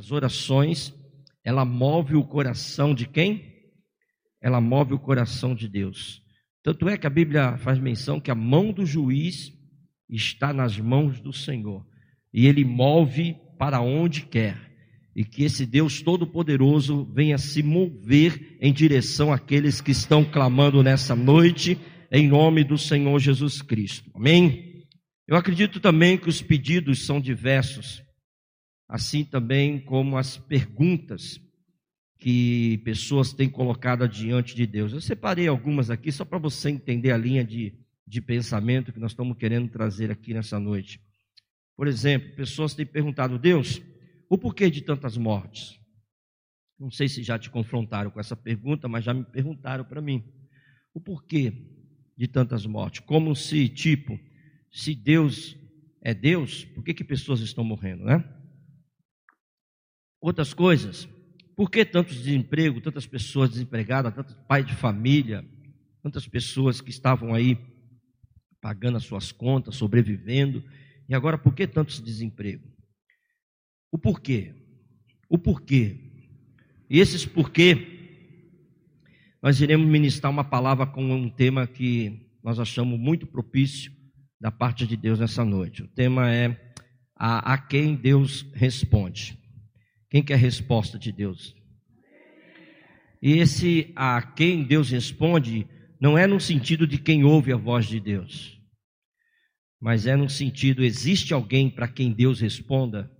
as orações, ela move o coração de quem? Ela move o coração de Deus. Tanto é que a Bíblia faz menção que a mão do juiz está nas mãos do Senhor e ele move para onde quer. E que esse Deus Todo-Poderoso venha se mover em direção àqueles que estão clamando nessa noite, em nome do Senhor Jesus Cristo. Amém? Eu acredito também que os pedidos são diversos, assim também como as perguntas que pessoas têm colocado diante de Deus. Eu separei algumas aqui só para você entender a linha de, de pensamento que nós estamos querendo trazer aqui nessa noite. Por exemplo, pessoas têm perguntado, Deus, o porquê de tantas mortes? Não sei se já te confrontaram com essa pergunta, mas já me perguntaram para mim. O porquê de tantas mortes? Como se, tipo, se Deus é Deus, por que, que pessoas estão morrendo, né? Outras coisas, por que tantos desemprego, tantas pessoas desempregadas, tantos pais de família, tantas pessoas que estavam aí pagando as suas contas, sobrevivendo, e agora por que tantos desemprego? O porquê? O porquê? E esses porquê, nós iremos ministrar uma palavra com um tema que nós achamos muito propício da parte de Deus nessa noite. O tema é a, a quem Deus responde. Quem quer resposta de Deus? E esse a quem Deus responde não é no sentido de quem ouve a voz de Deus, mas é no sentido existe alguém para quem Deus responda?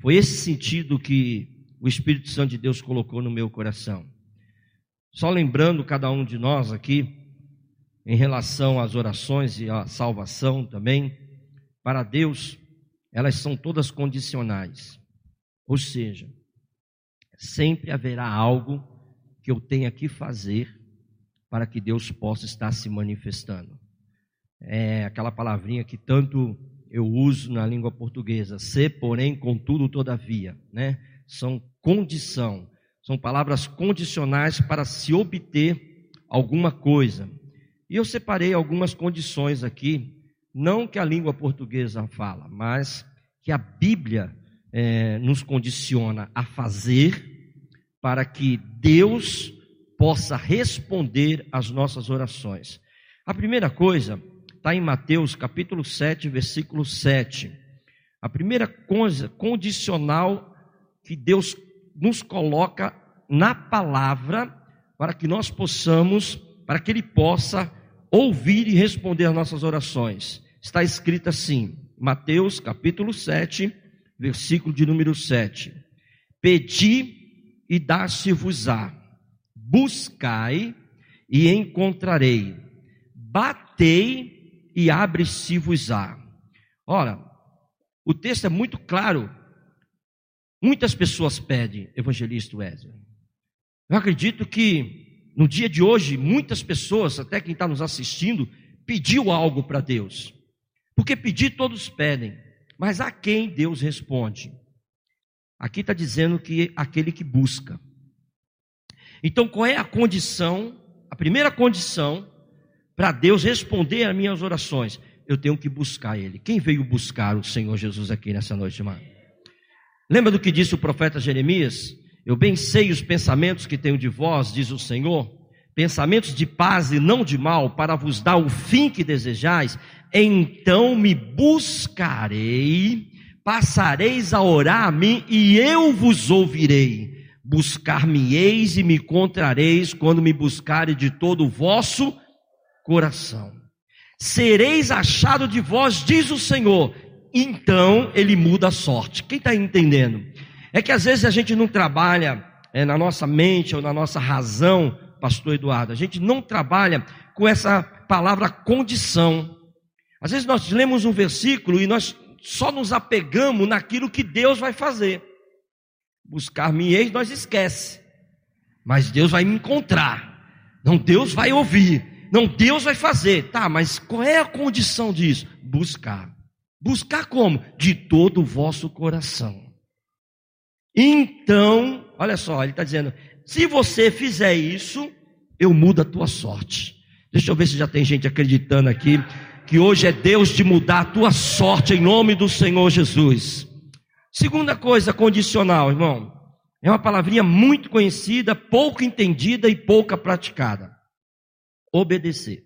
Foi esse sentido que o Espírito Santo de Deus colocou no meu coração. Só lembrando cada um de nós aqui, em relação às orações e à salvação também, para Deus, elas são todas condicionais. Ou seja, sempre haverá algo que eu tenha que fazer para que Deus possa estar se manifestando. É aquela palavrinha que tanto eu uso na língua portuguesa, se, porém, contudo, todavia, né? São condição, são palavras condicionais para se obter alguma coisa. E eu separei algumas condições aqui, não que a língua portuguesa fala, mas que a Bíblia é, nos condiciona a fazer para que Deus possa responder às nossas orações. A primeira coisa está em Mateus capítulo 7, versículo 7. A primeira coisa condicional que Deus nos coloca na palavra para que nós possamos, para que Ele possa ouvir e responder às nossas orações. Está escrito assim, Mateus capítulo 7, versículo de número 7. Pedi e dar-se-vos-á, buscai e encontrarei, batei e abre-se-vos-á. Ora, o texto é muito claro. Muitas pessoas pedem, evangelista Wesley. Eu acredito que no dia de hoje, muitas pessoas, até quem está nos assistindo, pediu algo para Deus. Porque pedir todos pedem. Mas a quem Deus responde? Aqui está dizendo que aquele que busca. Então, qual é a condição, a primeira condição, para Deus responder às minhas orações? Eu tenho que buscar Ele. Quem veio buscar o Senhor Jesus aqui nessa noite, irmão? Lembra do que disse o profeta Jeremias? Eu bem sei os pensamentos que tenho de vós, diz o Senhor, pensamentos de paz e não de mal, para vos dar o fim que desejais, então me buscarei, passareis a orar a mim e eu vos ouvirei. Buscar-me-eis e me encontrareis quando me buscarem de todo o vosso coração. Sereis achado de vós, diz o Senhor. Então ele muda a sorte. Quem está entendendo? É que às vezes a gente não trabalha é, na nossa mente ou na nossa razão, Pastor Eduardo. A gente não trabalha com essa palavra condição. Às vezes nós lemos um versículo e nós só nos apegamos naquilo que Deus vai fazer. Buscar-me-eis, nós esquece. Mas Deus vai me encontrar. Não, Deus vai ouvir. Não, Deus vai fazer. Tá, mas qual é a condição disso? Buscar. Buscar como? De todo o vosso coração. Então, olha só, ele está dizendo: se você fizer isso, eu mudo a tua sorte. Deixa eu ver se já tem gente acreditando aqui que hoje é Deus de mudar a tua sorte em nome do Senhor Jesus. Segunda coisa, condicional, irmão. É uma palavrinha muito conhecida, pouco entendida e pouca praticada. Obedecer.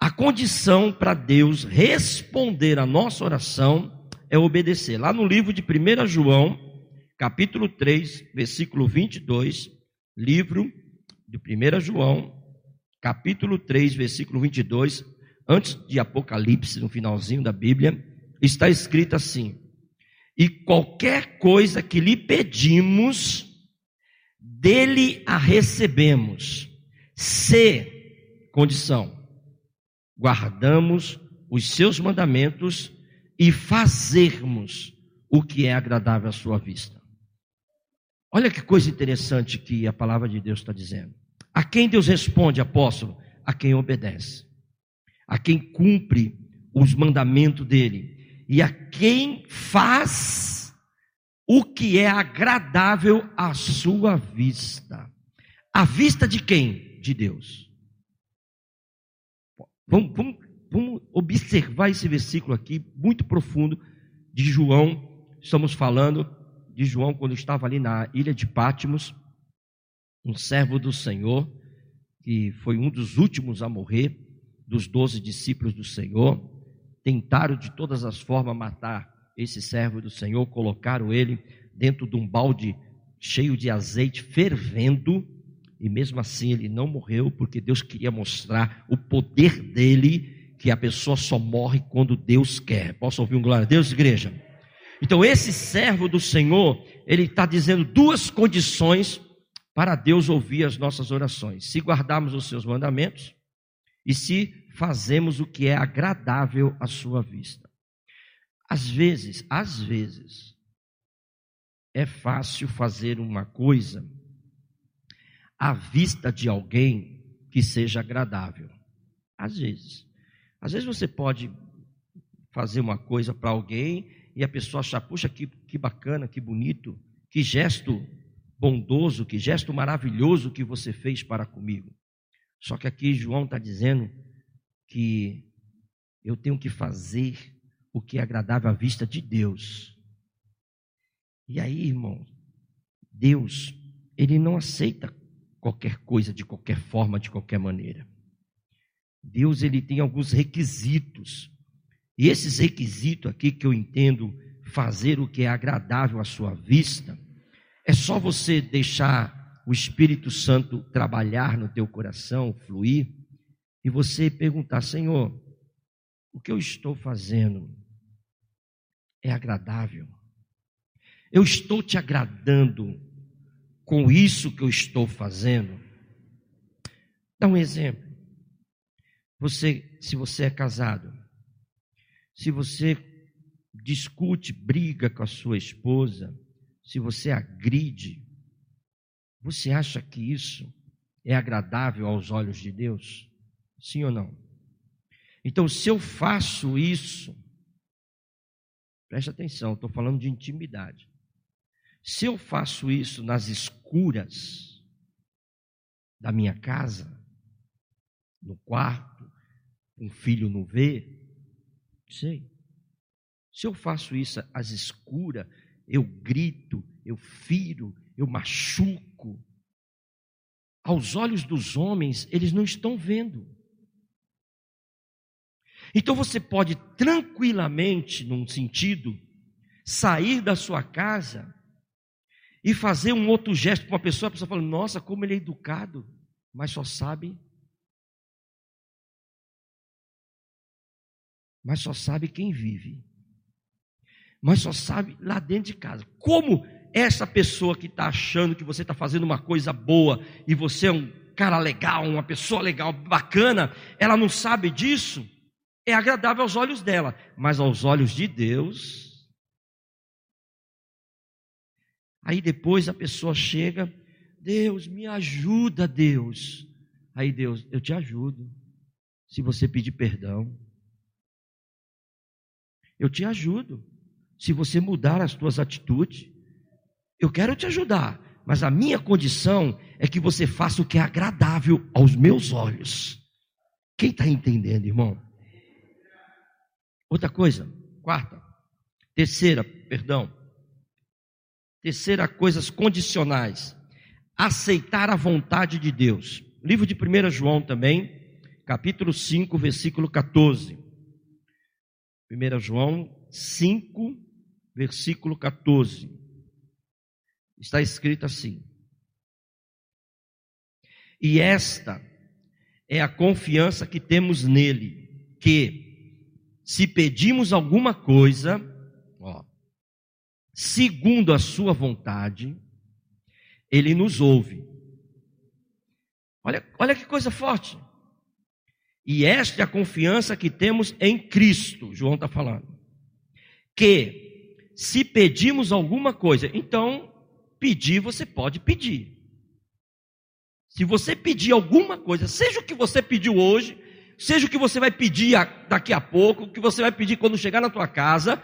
A condição para Deus responder a nossa oração é obedecer. Lá no livro de 1 João, capítulo 3, versículo 22, livro de 1 João, capítulo 3, versículo 22, antes de Apocalipse, no finalzinho da Bíblia, está escrito assim: E qualquer coisa que lhe pedimos, dele a recebemos, se, condição, guardamos os seus mandamentos e fazermos o que é agradável à sua vista. Olha que coisa interessante que a palavra de Deus está dizendo. A quem Deus responde, apóstolo? A quem obedece, a quem cumpre os mandamentos dele e a quem faz o que é agradável à sua vista. A vista de quem? De Deus. Vamos, vamos, vamos observar esse versículo aqui, muito profundo, de João. Estamos falando de João quando estava ali na ilha de Pátimos, um servo do Senhor, que foi um dos últimos a morrer, dos doze discípulos do Senhor. Tentaram de todas as formas matar esse servo do Senhor, colocaram ele dentro de um balde cheio de azeite fervendo e mesmo assim ele não morreu, porque Deus queria mostrar o poder dele, que a pessoa só morre quando Deus quer. Posso ouvir um glória a Deus, igreja? Então, esse servo do Senhor, ele está dizendo duas condições para Deus ouvir as nossas orações: se guardarmos os seus mandamentos e se fazemos o que é agradável à sua vista. Às vezes, às vezes, é fácil fazer uma coisa à vista de alguém que seja agradável. Às vezes. Às vezes você pode fazer uma coisa para alguém e a pessoa achar, puxa, que, que bacana, que bonito, que gesto bondoso, que gesto maravilhoso que você fez para comigo. Só que aqui João está dizendo que eu tenho que fazer o que é agradável à vista de Deus. E aí, irmão, Deus, ele não aceita qualquer coisa, de qualquer forma, de qualquer maneira. Deus ele tem alguns requisitos. E esses requisitos aqui que eu entendo fazer o que é agradável à sua vista, é só você deixar o Espírito Santo trabalhar no teu coração, fluir, e você perguntar: Senhor, o que eu estou fazendo é agradável? Eu estou te agradando com isso que eu estou fazendo? Dá um exemplo. Você, se você é casado, se você discute, briga com a sua esposa, se você agride, você acha que isso é agradável aos olhos de Deus? Sim ou não? Então, se eu faço isso, preste atenção, estou falando de intimidade. Se eu faço isso nas escuras da minha casa, no quarto, um filho não vê, sei. Se eu faço isso às escuras, eu grito, eu firo, eu machuco. Aos olhos dos homens, eles não estão vendo. Então você pode tranquilamente, num sentido, sair da sua casa e fazer um outro gesto para uma pessoa, a pessoa fala, nossa, como ele é educado, mas só sabe. Mas só sabe quem vive. Mas só sabe lá dentro de casa. Como essa pessoa que está achando que você está fazendo uma coisa boa e você é um cara legal, uma pessoa legal, bacana, ela não sabe disso, é agradável aos olhos dela, mas aos olhos de Deus, Aí depois a pessoa chega, Deus, me ajuda, Deus. Aí Deus, eu te ajudo. Se você pedir perdão, eu te ajudo. Se você mudar as suas atitudes, eu quero te ajudar. Mas a minha condição é que você faça o que é agradável aos meus olhos. Quem está entendendo, irmão? Outra coisa, quarta, Terceira, perdão. Terceira, coisas condicionais. Aceitar a vontade de Deus. Livro de 1 João também, capítulo 5, versículo 14. 1 João 5, versículo 14. Está escrito assim: E esta é a confiança que temos nele, que se pedimos alguma coisa, ó, segundo a sua vontade, ele nos ouve. Olha, olha que coisa forte. E esta é a confiança que temos em Cristo, João está falando. Que se pedimos alguma coisa, então pedir você pode pedir. Se você pedir alguma coisa, seja o que você pediu hoje, seja o que você vai pedir daqui a pouco, o que você vai pedir quando chegar na tua casa,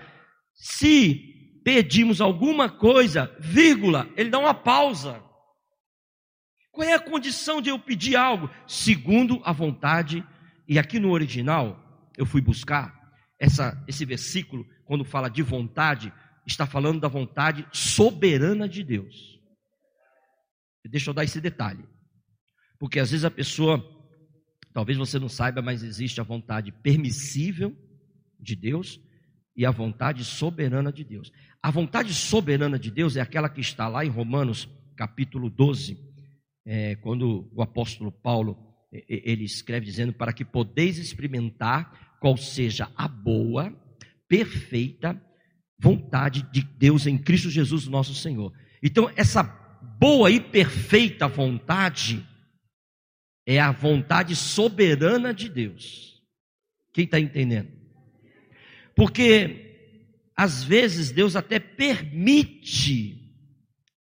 se pedimos alguma coisa, vírgula, ele dá uma pausa. Qual é a condição de eu pedir algo? Segundo a vontade e aqui no original, eu fui buscar essa, esse versículo, quando fala de vontade, está falando da vontade soberana de Deus. Deixa eu dar esse detalhe. Porque às vezes a pessoa, talvez você não saiba, mas existe a vontade permissível de Deus e a vontade soberana de Deus. A vontade soberana de Deus é aquela que está lá em Romanos capítulo 12, é, quando o apóstolo Paulo ele escreve dizendo: para que podeis experimentar qual seja a boa, perfeita vontade de Deus em Cristo Jesus, nosso Senhor. Então, essa boa e perfeita vontade é a vontade soberana de Deus. Quem está entendendo? Porque, às vezes, Deus até permite.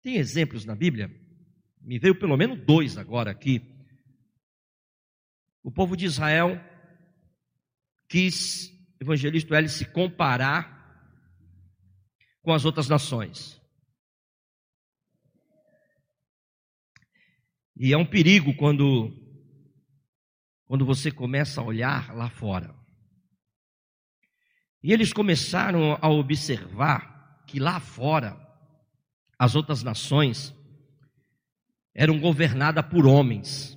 Tem exemplos na Bíblia? Me veio pelo menos dois agora aqui o povo de Israel quis, evangelista L, se comparar com as outras nações. E é um perigo quando, quando você começa a olhar lá fora. E eles começaram a observar que lá fora as outras nações eram governadas por homens.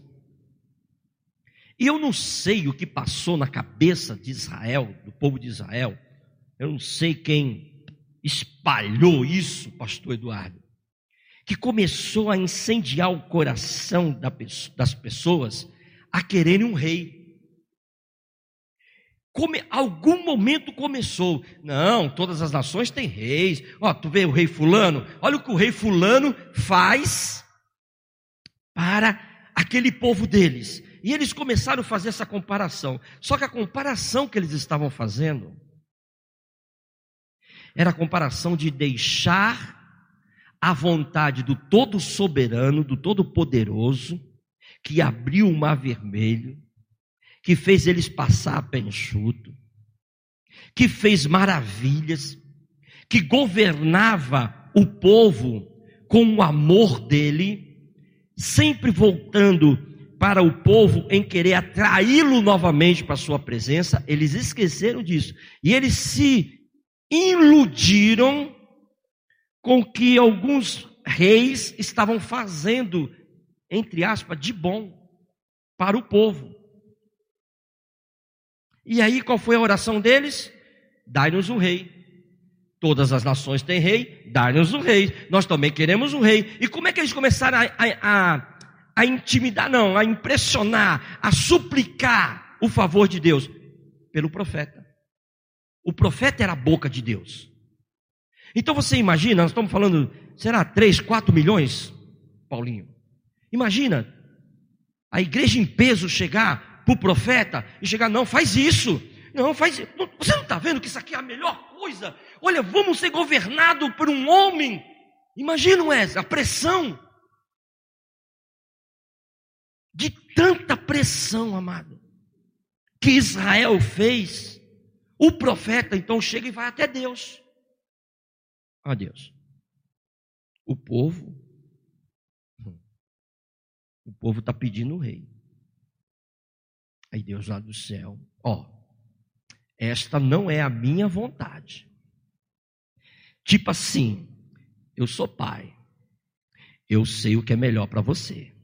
E eu não sei o que passou na cabeça de Israel, do povo de Israel. Eu não sei quem espalhou isso, pastor Eduardo. Que começou a incendiar o coração das pessoas a quererem um rei. Come, algum momento começou. Não, todas as nações têm reis. Ó, tu vê o rei fulano? Olha o que o rei fulano faz para aquele povo deles. E eles começaram a fazer essa comparação. Só que a comparação que eles estavam fazendo era a comparação de deixar a vontade do todo soberano, do todo poderoso, que abriu o mar vermelho, que fez eles passar a pé enxuto, que fez maravilhas, que governava o povo com o amor dele, sempre voltando para o povo em querer atraí-lo novamente para sua presença, eles esqueceram disso. E eles se iludiram com que alguns reis estavam fazendo, entre aspas, de bom para o povo. E aí qual foi a oração deles? Dai-nos um rei. Todas as nações têm rei, dai-nos um rei. Nós também queremos um rei. E como é que eles começaram a, a, a a intimidar, não, a impressionar, a suplicar o favor de Deus pelo profeta. O profeta era a boca de Deus. Então você imagina, nós estamos falando, será 3, 4 milhões, Paulinho? Imagina a igreja em peso chegar para o profeta e chegar, não, faz isso. Não, faz. Você não está vendo que isso aqui é a melhor coisa? Olha, vamos ser governados por um homem. Imagina, Wesley, a pressão de tanta pressão, amado, que Israel fez, o profeta então chega e vai até Deus. A Deus. O povo, o povo está pedindo o rei. Aí Deus lá do céu, ó, esta não é a minha vontade. Tipo assim, eu sou pai. Eu sei o que é melhor para você.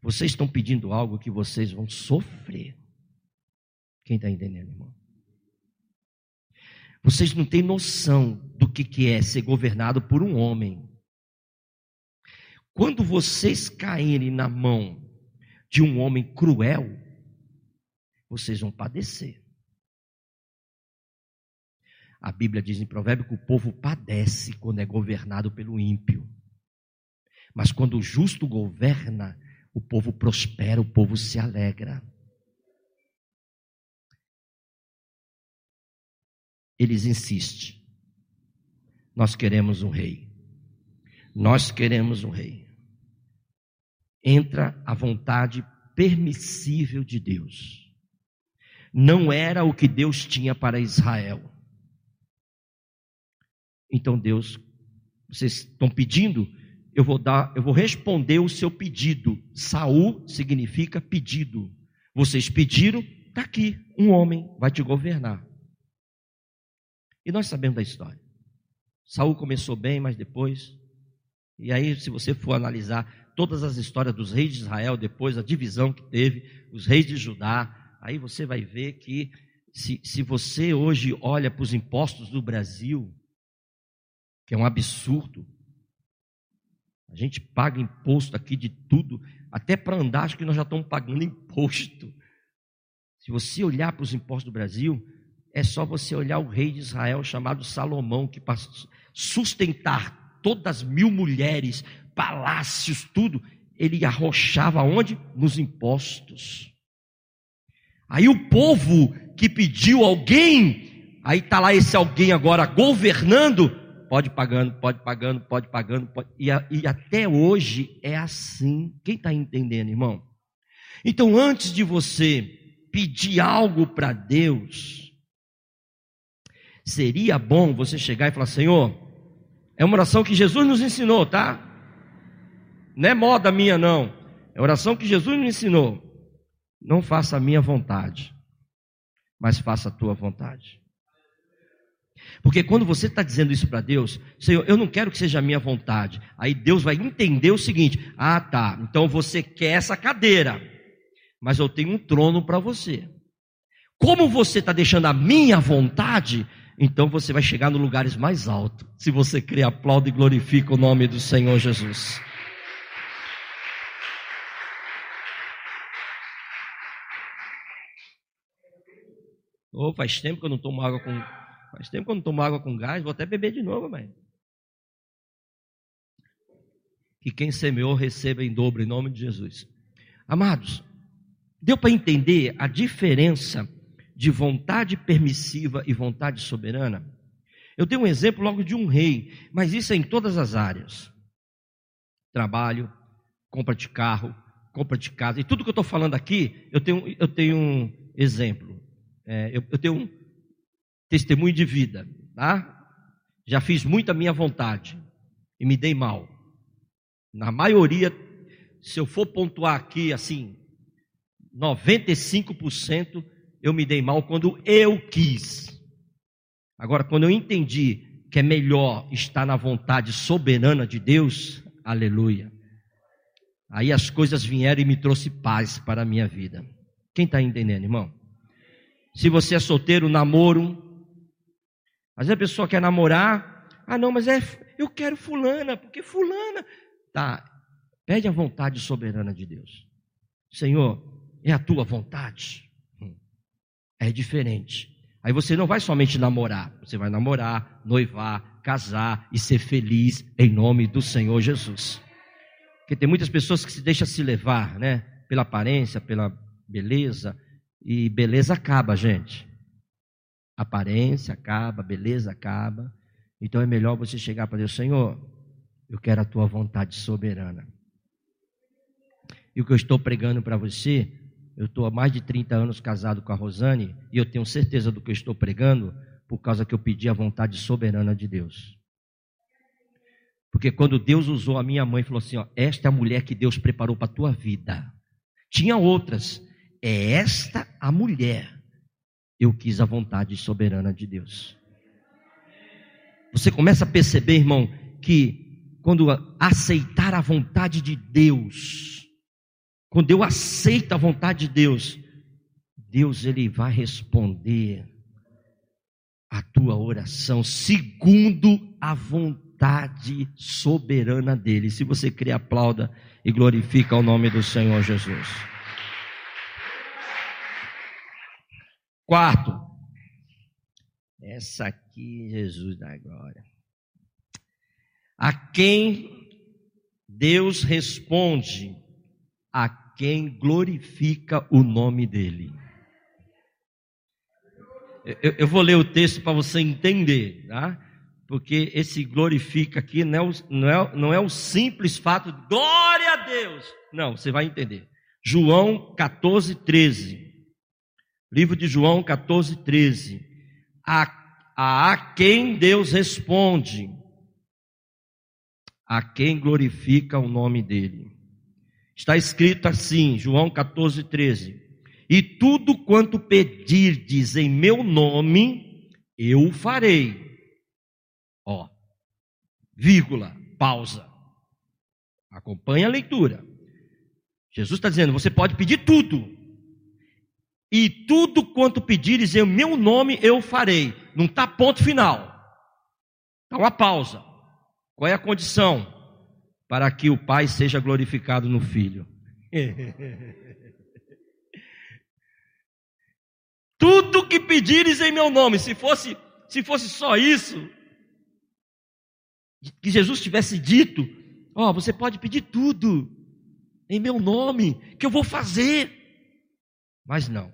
Vocês estão pedindo algo que vocês vão sofrer. Quem está entendendo, irmão? Vocês não têm noção do que, que é ser governado por um homem. Quando vocês caírem na mão de um homem cruel, vocês vão padecer. A Bíblia diz em Provérbio que o povo padece quando é governado pelo ímpio. Mas quando o justo governa, o povo prospera, o povo se alegra. Eles insistem. Nós queremos um rei. Nós queremos um rei. Entra a vontade permissível de Deus. Não era o que Deus tinha para Israel. Então Deus, vocês estão pedindo, eu vou dar, eu vou responder o seu pedido. Saul significa pedido. Vocês pediram, está aqui, um homem vai te governar. E nós sabemos da história. Saul começou bem, mas depois. E aí, se você for analisar todas as histórias dos reis de Israel, depois a divisão que teve, os reis de Judá, aí você vai ver que se, se você hoje olha para os impostos do Brasil, que é um absurdo. A gente paga imposto aqui de tudo, até para andar, acho que nós já estamos pagando imposto. Se você olhar para os impostos do Brasil, é só você olhar o rei de Israel chamado Salomão, que para sustentar todas as mil mulheres, palácios, tudo, ele arrochava onde? Nos impostos. Aí o povo que pediu alguém, aí está lá esse alguém agora governando, pode pagando, pode pagando, pode pagando, pode, e, e até hoje é assim. Quem está entendendo, irmão? Então, antes de você pedir algo para Deus, seria bom você chegar e falar: Senhor, é uma oração que Jesus nos ensinou, tá? Não é moda minha, não. É oração que Jesus nos ensinou. Não faça a minha vontade, mas faça a tua vontade. Porque quando você está dizendo isso para Deus, Senhor, eu não quero que seja a minha vontade. Aí Deus vai entender o seguinte: ah, tá, então você quer essa cadeira, mas eu tenho um trono para você. Como você está deixando a minha vontade, então você vai chegar nos lugares mais altos. Se você crê, aplaude e glorifica o nome do Senhor Jesus. Oh, faz tempo que eu não tomo água com Faz tempo que eu não tomo água com gás, vou até beber de novo, mãe. Que quem semeou receba em dobro, em nome de Jesus. Amados, deu para entender a diferença de vontade permissiva e vontade soberana? Eu tenho um exemplo logo de um rei, mas isso é em todas as áreas: trabalho, compra de carro, compra de casa, e tudo que eu estou falando aqui, eu tenho, eu tenho um exemplo. É, eu, eu tenho um, testemunho de vida, tá? Já fiz muita minha vontade e me dei mal. Na maioria, se eu for pontuar aqui assim, 95% eu me dei mal quando eu quis. Agora, quando eu entendi que é melhor estar na vontade soberana de Deus, aleluia. Aí as coisas vieram e me trouxe paz para a minha vida. Quem está entendendo, irmão? Se você é solteiro, namoro, vezes a pessoa quer namorar, ah não, mas é, eu quero fulana, porque fulana. Tá, pede a vontade soberana de Deus. Senhor, é a tua vontade. É diferente. Aí você não vai somente namorar, você vai namorar, noivar, casar e ser feliz em nome do Senhor Jesus. Porque tem muitas pessoas que se deixam se levar, né? Pela aparência, pela beleza, e beleza acaba, gente aparência acaba, beleza acaba. Então é melhor você chegar para Deus, Senhor, eu quero a tua vontade soberana. E o que eu estou pregando para você, eu estou há mais de 30 anos casado com a Rosane, e eu tenho certeza do que eu estou pregando, por causa que eu pedi a vontade soberana de Deus. Porque quando Deus usou a minha mãe, falou assim: ó, esta é a mulher que Deus preparou para a tua vida. Tinha outras. É esta a mulher eu quis a vontade soberana de Deus. você começa a perceber, irmão, que quando aceitar a vontade de Deus, quando eu aceito a vontade de Deus, Deus ele vai responder a tua oração segundo a vontade soberana dele. Se você crê, aplauda e glorifica o nome do Senhor Jesus. Quarto, essa aqui, Jesus da glória. A quem Deus responde, a quem glorifica o nome dele. Eu, eu vou ler o texto para você entender, tá? Porque esse glorifica aqui não é, o, não, é, não é o simples fato de glória a Deus. Não, você vai entender. João 14, 13. Livro de João 14, 13. A, a, a quem Deus responde, a quem glorifica o nome dele. Está escrito assim, João 14, 13. E tudo quanto pedirdes em meu nome, eu farei. Ó, vírgula, pausa. Acompanhe a leitura. Jesus está dizendo: você pode pedir tudo. E tudo quanto pedires em meu nome, eu farei. Não está ponto final. Está uma pausa. Qual é a condição? Para que o Pai seja glorificado no Filho. Tudo que pedires em meu nome, se fosse, se fosse só isso, que Jesus tivesse dito, ó, oh, você pode pedir tudo em meu nome, que eu vou fazer. Mas não.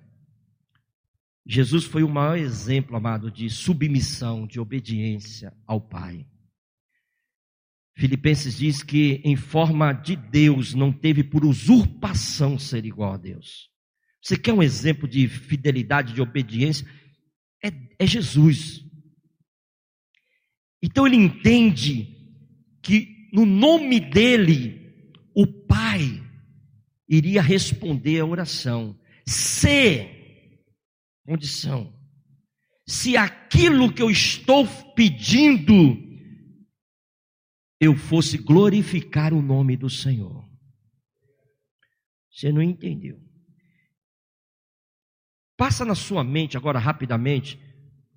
Jesus foi o maior exemplo, amado, de submissão, de obediência ao Pai. Filipenses diz que em forma de Deus não teve por usurpação ser igual a Deus. Você quer um exemplo de fidelidade, de obediência? É, é Jesus. Então ele entende que no nome dele, o Pai iria responder a oração. Se, condição, se aquilo que eu estou pedindo, eu fosse glorificar o nome do Senhor. Você não entendeu. Passa na sua mente agora rapidamente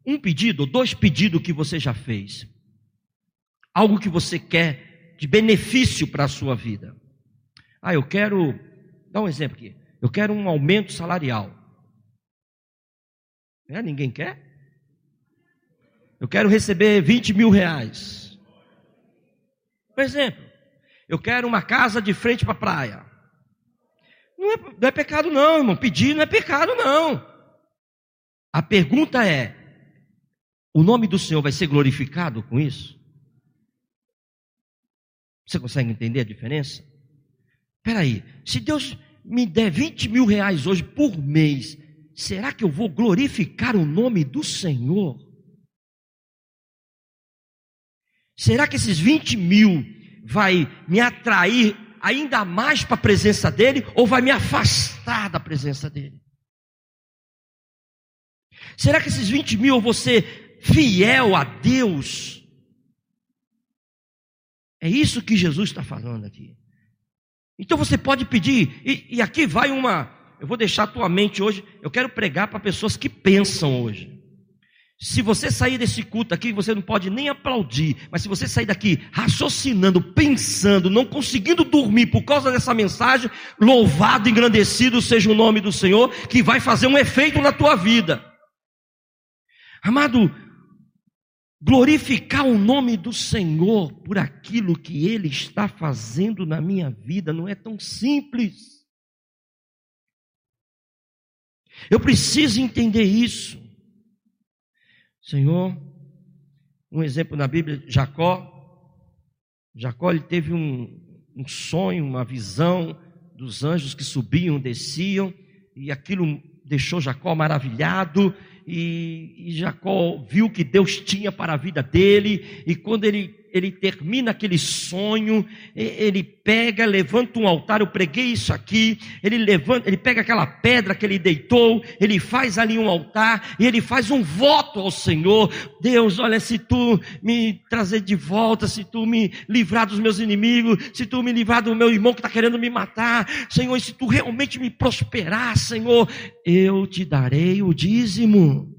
um pedido, dois pedidos que você já fez. Algo que você quer de benefício para a sua vida. Ah, eu quero, dá um exemplo aqui. Eu quero um aumento salarial. É, ninguém quer? Eu quero receber 20 mil reais. Por exemplo, eu quero uma casa de frente para a praia. Não é, não é pecado, não, irmão. Pedir não é pecado, não. A pergunta é: o nome do Senhor vai ser glorificado com isso? Você consegue entender a diferença? Espera aí, se Deus me der 20 mil reais hoje por mês, será que eu vou glorificar o nome do Senhor? Será que esses 20 mil vai me atrair ainda mais para a presença dele ou vai me afastar da presença dele? Será que esses 20 mil vou ser fiel a Deus? É isso que Jesus está falando aqui. Então você pode pedir, e, e aqui vai uma. Eu vou deixar a tua mente hoje. Eu quero pregar para pessoas que pensam hoje. Se você sair desse culto aqui, você não pode nem aplaudir, mas se você sair daqui raciocinando, pensando, não conseguindo dormir por causa dessa mensagem, louvado, engrandecido seja o nome do Senhor, que vai fazer um efeito na tua vida. Amado, glorificar o nome do Senhor por aquilo que Ele está fazendo na minha vida não é tão simples. Eu preciso entender isso. Senhor, um exemplo na Bíblia, Jacó. Jacó ele teve um, um sonho, uma visão dos anjos que subiam, desciam, e aquilo deixou Jacó maravilhado e, e Jacó viu que Deus tinha para a vida dele, e quando ele ele termina aquele sonho, ele pega, levanta um altar, eu preguei isso aqui, ele levanta, ele pega aquela pedra que ele deitou, ele faz ali um altar e ele faz um voto ao Senhor. Deus, olha, se tu me trazer de volta, se tu me livrar dos meus inimigos, se tu me livrar do meu irmão que está querendo me matar, Senhor, e se tu realmente me prosperar, Senhor, eu te darei o dízimo.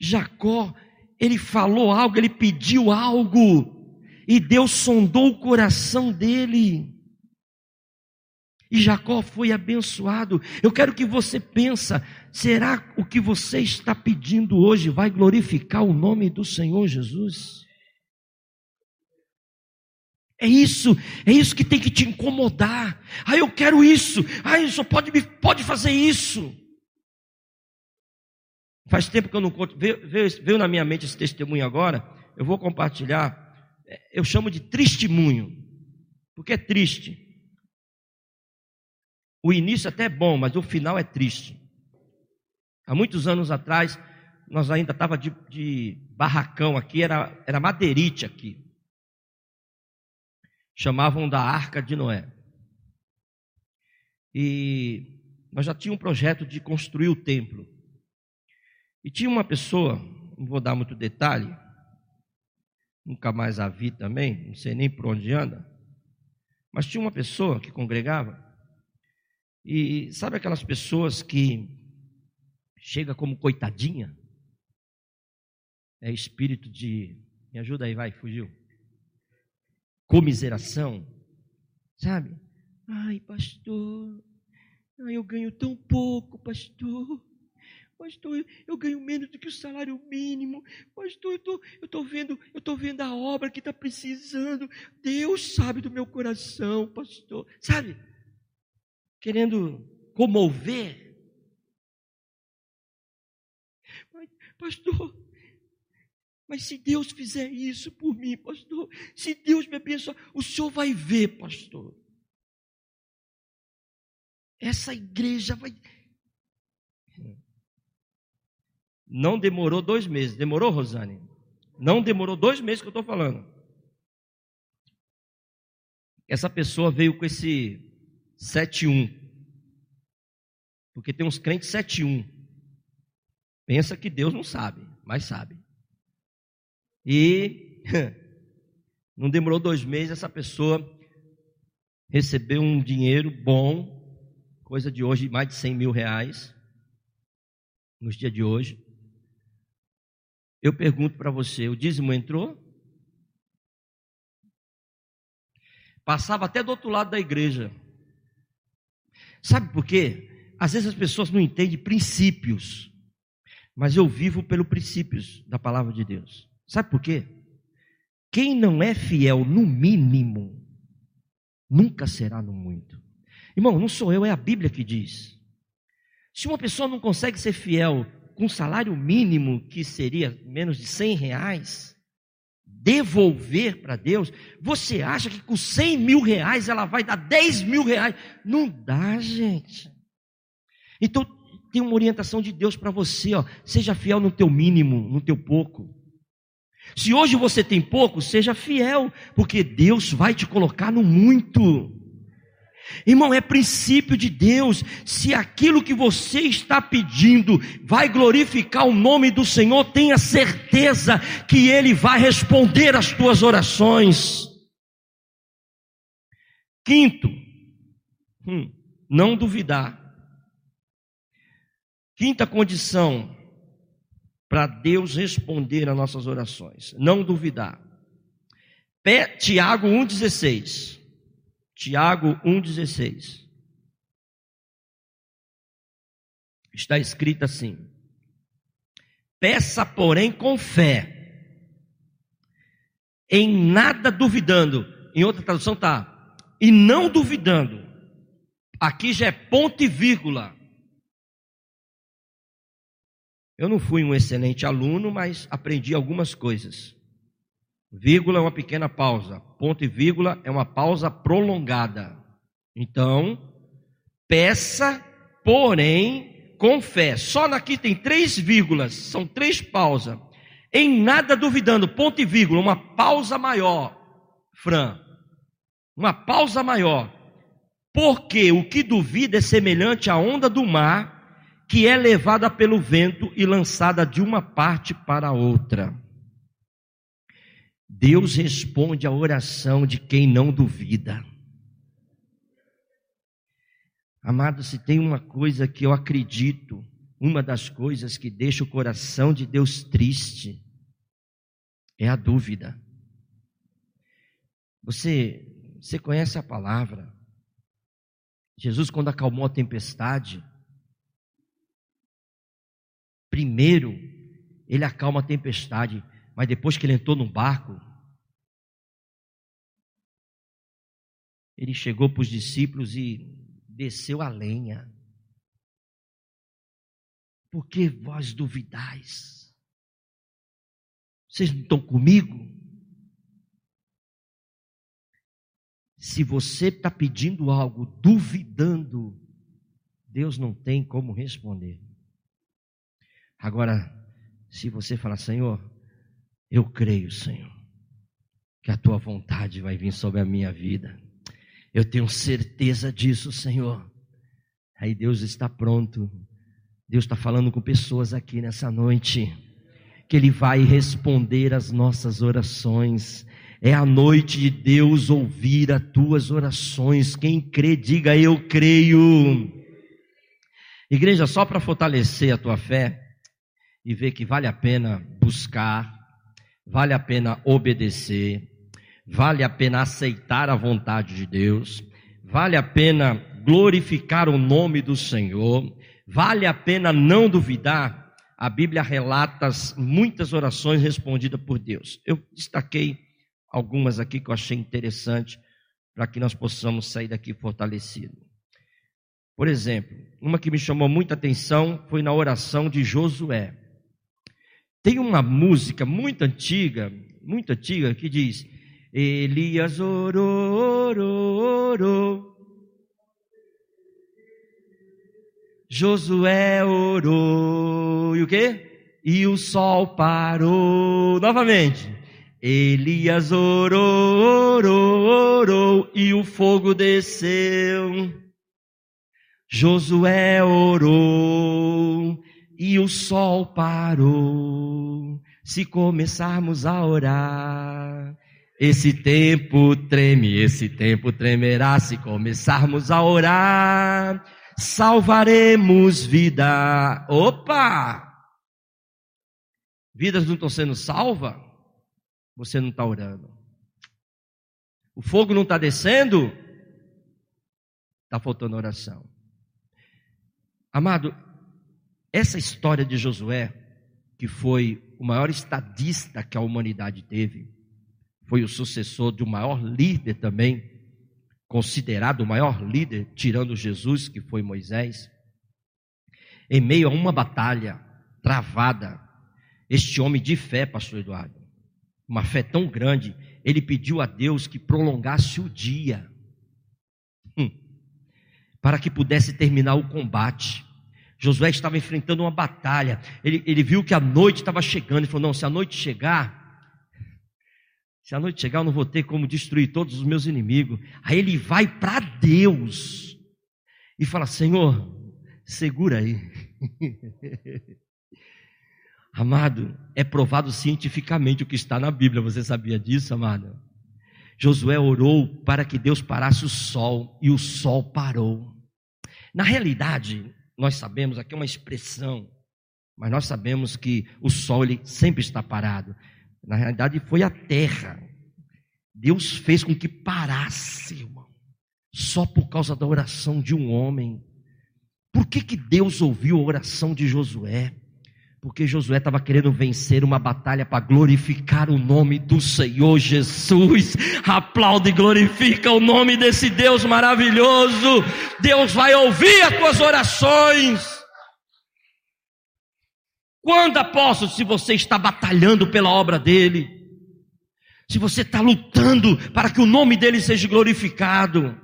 Jacó ele falou algo, ele pediu algo, e Deus sondou o coração dele. E Jacó foi abençoado. Eu quero que você pensa, será o que você está pedindo hoje vai glorificar o nome do Senhor Jesus? É isso, é isso que tem que te incomodar. Ah, eu quero isso. Ah, só pode, pode fazer isso. Faz tempo que eu não conto, veio, veio, veio, na minha mente esse testemunho agora, eu vou compartilhar. Eu chamo de testemunho, porque é triste. O início até é bom, mas o final é triste. Há muitos anos atrás, nós ainda estava de, de, barracão aqui, era, era madeirite aqui. Chamavam da Arca de Noé. E nós já tínhamos um projeto de construir o templo. E tinha uma pessoa, não vou dar muito detalhe, nunca mais a vi também, não sei nem por onde anda, mas tinha uma pessoa que congregava, e sabe aquelas pessoas que chega como coitadinha? É espírito de. Me ajuda aí, vai, fugiu. Comiseração, sabe? Ai, pastor, eu ganho tão pouco, pastor. Pastor, eu ganho menos do que o salário mínimo. Pastor, eu tô, estou tô vendo, eu tô vendo a obra que está precisando. Deus sabe do meu coração, pastor. Sabe? Querendo comover. Pastor, mas se Deus fizer isso por mim, pastor, se Deus me abençoar, o senhor vai ver, pastor. Essa igreja vai, não demorou dois meses. Demorou, Rosane? Não demorou dois meses que eu estou falando. Essa pessoa veio com esse 7-1. Porque tem uns crentes 7-1. Pensa que Deus não sabe, mas sabe. E não demorou dois meses, essa pessoa recebeu um dinheiro bom, coisa de hoje, mais de 100 mil reais, nos dias de hoje. Eu pergunto para você: o dízimo entrou? Passava até do outro lado da igreja. Sabe por quê? Às vezes as pessoas não entendem princípios, mas eu vivo pelo princípios da palavra de Deus. Sabe por quê? Quem não é fiel no mínimo, nunca será no muito. Irmão, não sou eu, é a Bíblia que diz. Se uma pessoa não consegue ser fiel com salário mínimo, que seria menos de 100 reais, devolver para Deus, você acha que com 100 mil reais ela vai dar 10 mil reais? Não dá, gente. Então, tem uma orientação de Deus para você, ó, seja fiel no teu mínimo, no teu pouco. Se hoje você tem pouco, seja fiel, porque Deus vai te colocar no muito. Irmão, é princípio de Deus. Se aquilo que você está pedindo vai glorificar o nome do Senhor, tenha certeza que Ele vai responder às tuas orações. Quinto, hum, não duvidar. Quinta condição para Deus responder às nossas orações: não duvidar. Tiago 1,16. Tiago 1,16. Está escrito assim: Peça, porém, com fé, em nada duvidando. Em outra tradução está, e não duvidando. Aqui já é ponto e vírgula. Eu não fui um excelente aluno, mas aprendi algumas coisas. Vírgula é uma pequena pausa. Ponto e vírgula é uma pausa prolongada. Então, peça, porém, com fé. Só aqui tem três vírgulas, são três pausas. Em nada duvidando, ponto e vírgula, uma pausa maior, Fran. Uma pausa maior. Porque o que duvida é semelhante à onda do mar, que é levada pelo vento e lançada de uma parte para outra. Deus responde à oração de quem não duvida. Amado, se tem uma coisa que eu acredito, uma das coisas que deixa o coração de Deus triste, é a dúvida. Você, você conhece a palavra? Jesus, quando acalmou a tempestade, primeiro ele acalma a tempestade, mas depois que ele entrou no barco, ele chegou para os discípulos e desceu a lenha. Por que vós duvidais? Vocês não estão comigo? Se você está pedindo algo duvidando, Deus não tem como responder. Agora, se você falar, Senhor, eu creio, Senhor, que a tua vontade vai vir sobre a minha vida. Eu tenho certeza disso, Senhor. Aí Deus está pronto. Deus está falando com pessoas aqui nessa noite. Que Ele vai responder as nossas orações. É a noite de Deus ouvir as tuas orações. Quem crê, diga eu creio. Igreja, só para fortalecer a tua fé e ver que vale a pena buscar, vale a pena obedecer, vale a pena aceitar a vontade de Deus, vale a pena glorificar o nome do Senhor, vale a pena não duvidar. A Bíblia relata muitas orações respondidas por Deus. Eu destaquei algumas aqui que eu achei interessante para que nós possamos sair daqui fortalecidos. Por exemplo, uma que me chamou muita atenção foi na oração de Josué. Tem uma música muito antiga, muito antiga, que diz: Elias orou, orou, orou. Josué orou. E o quê? E o sol parou. Novamente. Elias orou, orou, orou. E o fogo desceu. Josué orou. E o sol parou. Se começarmos a orar esse tempo treme, esse tempo tremerá se começarmos a orar. Salvaremos vida. Opa! Vidas não estão sendo salvas? Você não está orando. O fogo não está descendo? Está faltando oração. Amado, essa história de Josué, que foi o maior estadista que a humanidade teve, foi o sucessor do maior líder também, considerado o maior líder, tirando Jesus, que foi Moisés. Em meio a uma batalha travada, este homem de fé, pastor Eduardo, uma fé tão grande, ele pediu a Deus que prolongasse o dia, hum, para que pudesse terminar o combate. Josué estava enfrentando uma batalha, ele, ele viu que a noite estava chegando, e falou: Não, se a noite chegar, se a noite chegar, eu não vou ter como destruir todos os meus inimigos. Aí ele vai para Deus e fala: Senhor, segura aí. amado, é provado cientificamente o que está na Bíblia. Você sabia disso, amado? Josué orou para que Deus parasse o sol e o sol parou. Na realidade, nós sabemos, aqui é uma expressão, mas nós sabemos que o sol ele sempre está parado. Na realidade, foi a terra. Deus fez com que parasse, irmão, só por causa da oração de um homem. Por que, que Deus ouviu a oração de Josué? Porque Josué estava querendo vencer uma batalha para glorificar o nome do Senhor Jesus. Aplaude e glorifica o nome desse Deus maravilhoso. Deus vai ouvir as tuas orações. Quando, apóstolo, se você está batalhando pela obra dele, se você está lutando para que o nome dele seja glorificado,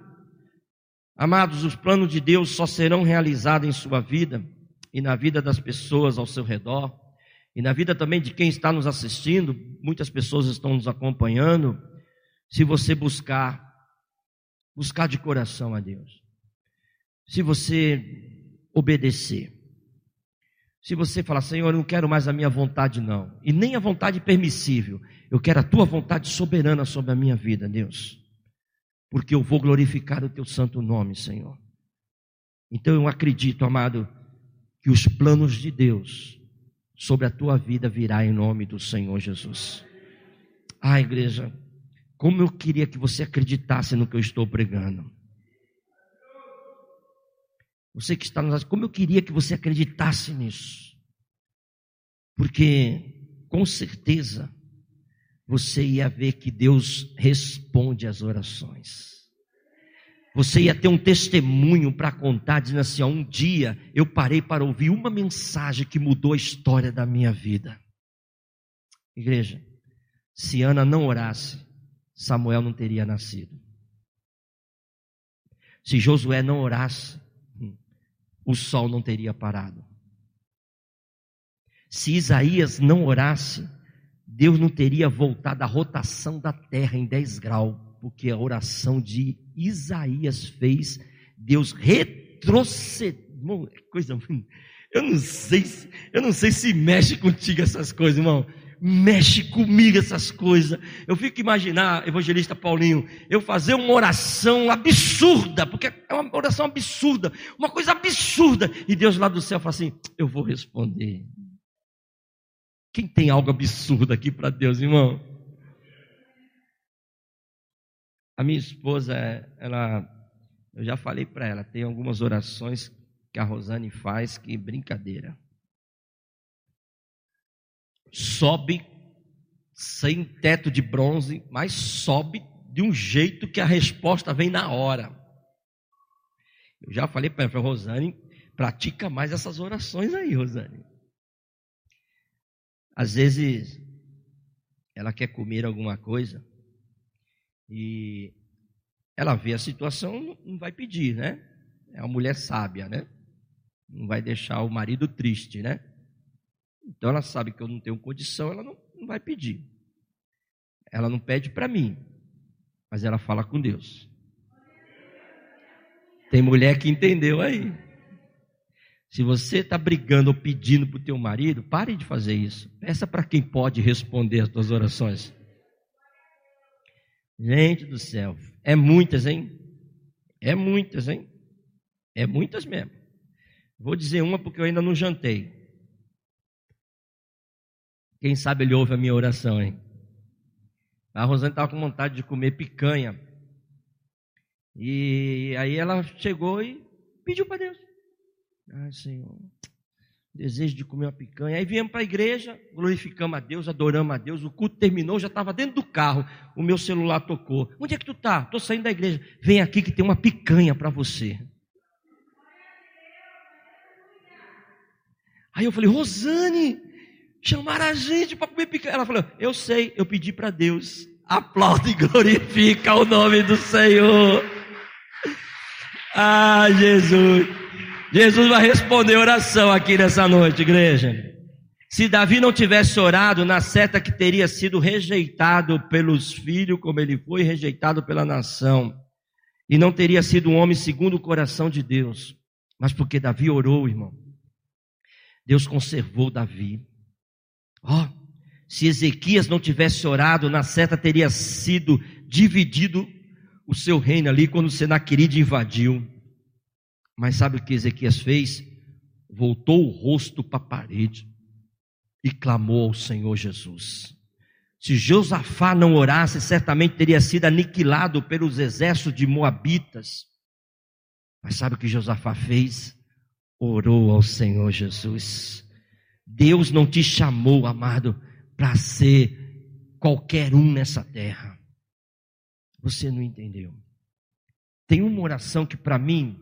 amados, os planos de Deus só serão realizados em sua vida e na vida das pessoas ao seu redor, e na vida também de quem está nos assistindo, muitas pessoas estão nos acompanhando, se você buscar, buscar de coração a Deus, se você obedecer, se você falar, Senhor, eu não quero mais a minha vontade, não, e nem a vontade permissível, eu quero a tua vontade soberana sobre a minha vida, Deus, porque eu vou glorificar o teu santo nome, Senhor. Então eu acredito, amado, que os planos de Deus sobre a tua vida virá em nome do Senhor Jesus. Ah, igreja, como eu queria que você acreditasse no que eu estou pregando. Você que está nos como eu queria que você acreditasse nisso. Porque, com certeza, você ia ver que Deus responde às orações. Você ia ter um testemunho para contar, dizendo assim: ó, um dia eu parei para ouvir uma mensagem que mudou a história da minha vida. Igreja, se Ana não orasse, Samuel não teria nascido. Se Josué não orasse, o sol não teria parado. Se Isaías não orasse, Deus não teria voltado a rotação da terra em 10 graus, porque a oração de Isaías fez Deus retroceder. Coisa, eu não sei, eu não sei se mexe contigo essas coisas, irmão mexe comigo essas coisas. Eu fico imaginar, evangelista Paulinho, eu fazer uma oração absurda, porque é uma oração absurda, uma coisa absurda, e Deus lá do céu fala assim: eu vou responder. Quem tem algo absurdo aqui para Deus, irmão? A minha esposa, ela, eu já falei para ela, tem algumas orações que a Rosane faz que brincadeira sobe sem teto de bronze, mas sobe de um jeito que a resposta vem na hora. Eu já falei para a Rosane, pratica mais essas orações aí, Rosane. Às vezes ela quer comer alguma coisa e ela vê a situação, não vai pedir, né? É uma mulher sábia, né? Não vai deixar o marido triste, né? Então ela sabe que eu não tenho condição, ela não, não vai pedir. Ela não pede para mim, mas ela fala com Deus. Tem mulher que entendeu aí. Se você está brigando ou pedindo para o teu marido, pare de fazer isso. Peça para quem pode responder as tuas orações. Gente do céu, é muitas, hein? É muitas, hein? É muitas mesmo. Vou dizer uma porque eu ainda não jantei. Quem sabe ele ouve a minha oração, hein? A Rosane estava com vontade de comer picanha. E aí ela chegou e pediu para Deus. Ai, Senhor, desejo de comer uma picanha. Aí viemos para a igreja, glorificamos a Deus, adoramos a Deus. O culto terminou, já estava dentro do carro. O meu celular tocou. Onde é que tu está? Estou saindo da igreja. Vem aqui que tem uma picanha para você. Aí eu falei, Rosane, Chamaram a gente para comer picanha. Ela falou: Eu sei, eu pedi para Deus. Aplaude e glorifica o nome do Senhor. Ah, Jesus. Jesus vai responder oração aqui nessa noite, igreja. Se Davi não tivesse orado, na seta que teria sido rejeitado pelos filhos, como ele foi rejeitado pela nação, e não teria sido um homem segundo o coração de Deus, mas porque Davi orou, irmão, Deus conservou Davi. Ó, oh, se Ezequias não tivesse orado, na seta teria sido dividido o seu reino ali quando Senaqueride invadiu. Mas sabe o que Ezequias fez? Voltou o rosto para a parede e clamou ao Senhor Jesus. Se Josafá não orasse, certamente teria sido aniquilado pelos exércitos de Moabitas. Mas sabe o que Josafá fez? Orou ao Senhor Jesus. Deus não te chamou, amado, para ser qualquer um nessa terra. Você não entendeu. Tem uma oração que para mim,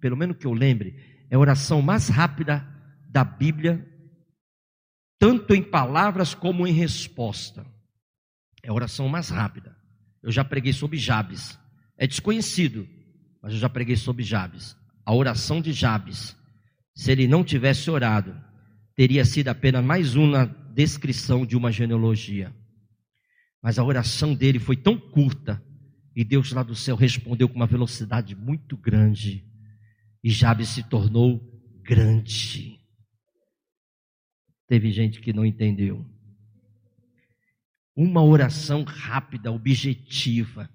pelo menos que eu lembre, é a oração mais rápida da Bíblia, tanto em palavras como em resposta. É a oração mais rápida. Eu já preguei sobre Jabes. É desconhecido, mas eu já preguei sobre Jabes. A oração de Jabes. Se ele não tivesse orado, teria sido apenas mais uma descrição de uma genealogia. Mas a oração dele foi tão curta e Deus lá do céu respondeu com uma velocidade muito grande. E Jabes se tornou grande. Teve gente que não entendeu. Uma oração rápida, objetiva.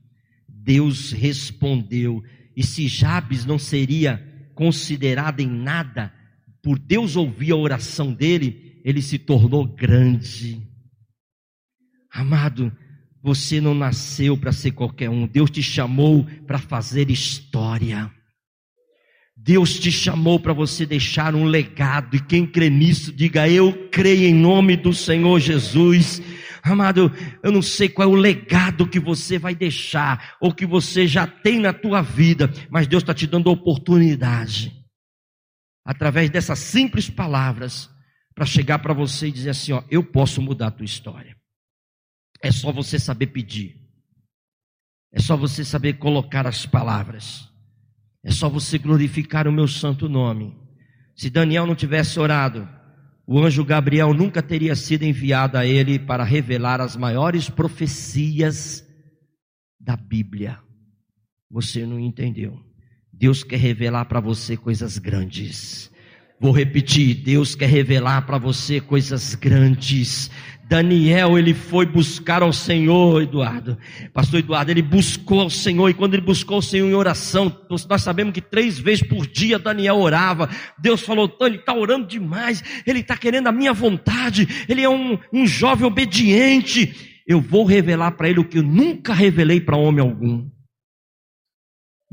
Deus respondeu. E se Jabes não seria considerado em nada, por Deus ouvir a oração dele, ele se tornou grande. Amado, você não nasceu para ser qualquer um. Deus te chamou para fazer história. Deus te chamou para você deixar um legado. E quem crê nisso, diga: Eu creio em nome do Senhor Jesus. Amado, eu não sei qual é o legado que você vai deixar, ou que você já tem na tua vida, mas Deus está te dando oportunidade, através dessas simples palavras, para chegar para você e dizer assim: ó, eu posso mudar a tua história. É só você saber pedir. É só você saber colocar as palavras. É só você glorificar o meu santo nome. Se Daniel não tivesse orado, o anjo Gabriel nunca teria sido enviado a ele para revelar as maiores profecias da Bíblia. Você não entendeu. Deus quer revelar para você coisas grandes. Vou repetir, Deus quer revelar para você coisas grandes. Daniel, ele foi buscar ao Senhor, Eduardo. Pastor Eduardo, ele buscou ao Senhor, e quando ele buscou o Senhor em oração, nós sabemos que três vezes por dia Daniel orava. Deus falou, ele está orando demais, ele está querendo a minha vontade, ele é um, um jovem obediente. Eu vou revelar para ele o que eu nunca revelei para homem algum.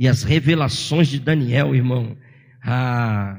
E as revelações de Daniel, irmão, ah,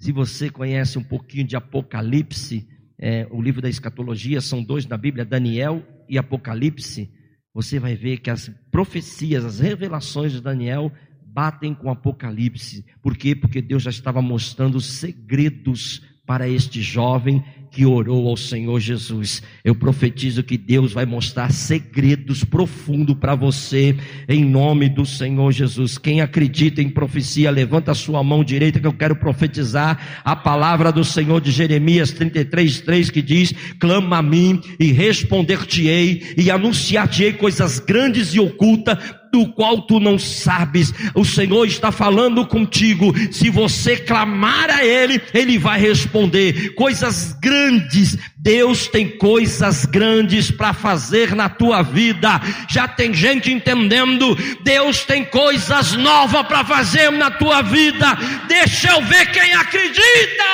se você conhece um pouquinho de Apocalipse, é, o livro da escatologia, são dois na Bíblia, Daniel e Apocalipse, você vai ver que as profecias, as revelações de Daniel batem com Apocalipse. Por quê? Porque Deus já estava mostrando segredos para este jovem que orou ao Senhor Jesus. Eu profetizo que Deus vai mostrar segredos profundos para você, em nome do Senhor Jesus. Quem acredita em profecia, levanta a sua mão direita que eu quero profetizar a palavra do Senhor de Jeremias 33, 3 que diz: Clama a mim e responder-te-ei e anunciar-te-ei coisas grandes e ocultas do qual tu não sabes. O Senhor está falando contigo. Se você clamar a Ele, Ele vai responder. Coisas grandes. Deus tem coisas grandes para fazer na tua vida. Já tem gente entendendo. Deus tem coisas novas para fazer na tua vida. Deixa eu ver quem acredita.